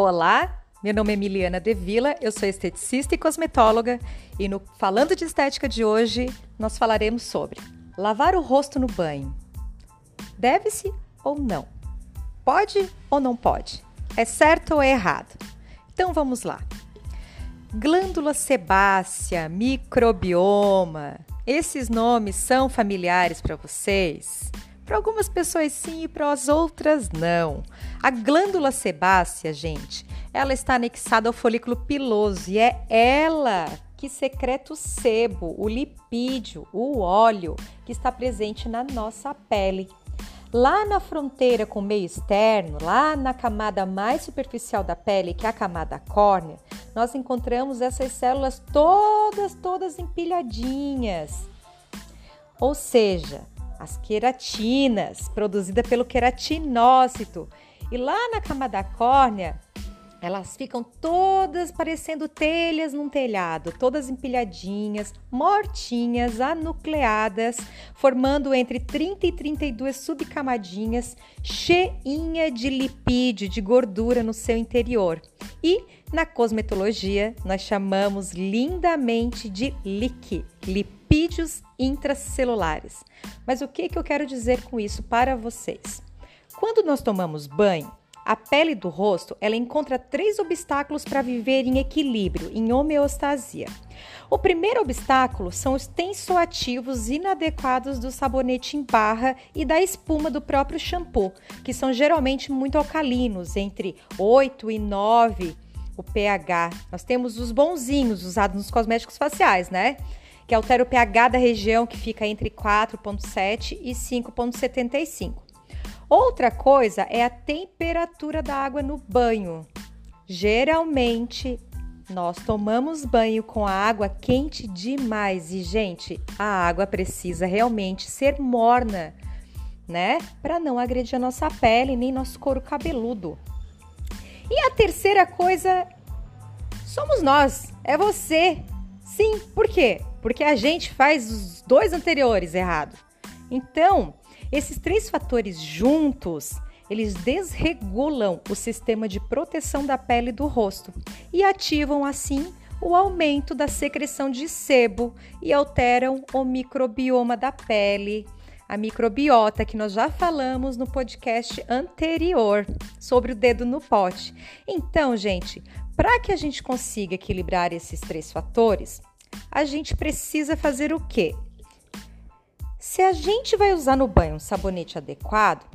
Olá, meu nome é Emiliana Devila, eu sou esteticista e cosmetóloga e no Falando de Estética de hoje nós falaremos sobre lavar o rosto no banho. Deve-se ou não? Pode ou não pode? É certo ou é errado? Então vamos lá. Glândula sebácea, microbioma, esses nomes são familiares para vocês? Para algumas pessoas sim e para as outras não. A glândula sebácea, gente, ela está anexada ao folículo piloso e é ela que secreta o sebo, o lipídio, o óleo que está presente na nossa pele. Lá na fronteira com o meio externo, lá na camada mais superficial da pele, que é a camada córnea, nós encontramos essas células todas, todas empilhadinhas. Ou seja, as queratinas, produzida pelo queratinócito. E lá na camada córnea, elas ficam todas parecendo telhas num telhado, todas empilhadinhas, mortinhas, anucleadas, formando entre 30 e 32 subcamadinhas, cheinha de lipídio, de gordura no seu interior. E na cosmetologia, nós chamamos lindamente de LIC, lipídios intracelulares. Mas o que, que eu quero dizer com isso para vocês? Quando nós tomamos banho, a pele do rosto ela encontra três obstáculos para viver em equilíbrio, em homeostasia. O primeiro obstáculo são os tensoativos inadequados do sabonete em barra e da espuma do próprio shampoo, que são geralmente muito alcalinos, entre 8 e 9 o pH. Nós temos os bonzinhos usados nos cosméticos faciais, né? Que altera o pH da região que fica entre 4,7 e 5,75. Outra coisa é a temperatura da água no banho. Geralmente, nós tomamos banho com a água quente demais e, gente, a água precisa realmente ser morna, né? Para não agredir a nossa pele nem nosso couro cabeludo. E a terceira coisa somos nós, é você. Sim, por quê? Porque a gente faz os dois anteriores errado. Então, esses três fatores juntos, eles desregulam o sistema de proteção da pele do rosto e ativam assim o aumento da secreção de sebo e alteram o microbioma da pele, a microbiota que nós já falamos no podcast anterior sobre o dedo no pote. Então, gente, para que a gente consiga equilibrar esses três fatores, a gente precisa fazer o quê? Se a gente vai usar no banho um sabonete adequado,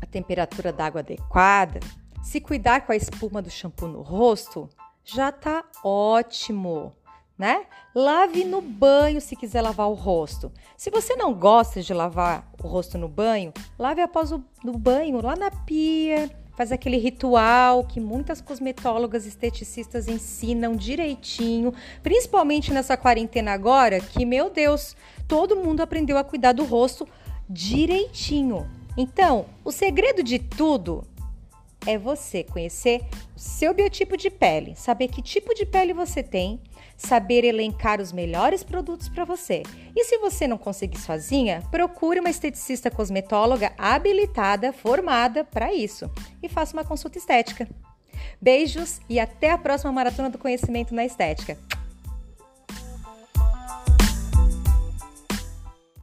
a temperatura da água adequada, se cuidar com a espuma do shampoo no rosto, já tá ótimo, né? Lave no banho se quiser lavar o rosto. Se você não gosta de lavar o rosto no banho, lave após o no banho, lá na pia, faz aquele ritual que muitas cosmetólogas esteticistas ensinam direitinho, principalmente nessa quarentena agora, que meu Deus, todo mundo aprendeu a cuidar do rosto direitinho. Então, o segredo de tudo é você conhecer o seu biotipo de pele, saber que tipo de pele você tem, saber elencar os melhores produtos para você. E se você não conseguir sozinha, procure uma esteticista cosmetóloga habilitada, formada para isso e faça uma consulta estética. Beijos e até a próxima maratona do conhecimento na estética.